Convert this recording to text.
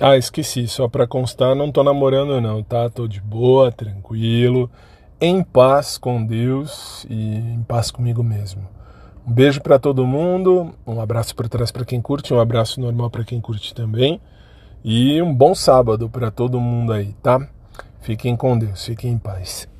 Ah, esqueci, só para constar, não tô namorando não, tá? Tô de boa, tranquilo, em paz com Deus e em paz comigo mesmo. Um beijo para todo mundo, um abraço por trás para quem curte, um abraço normal para quem curte também. E um bom sábado para todo mundo aí, tá? Fiquem com Deus, fiquem em paz.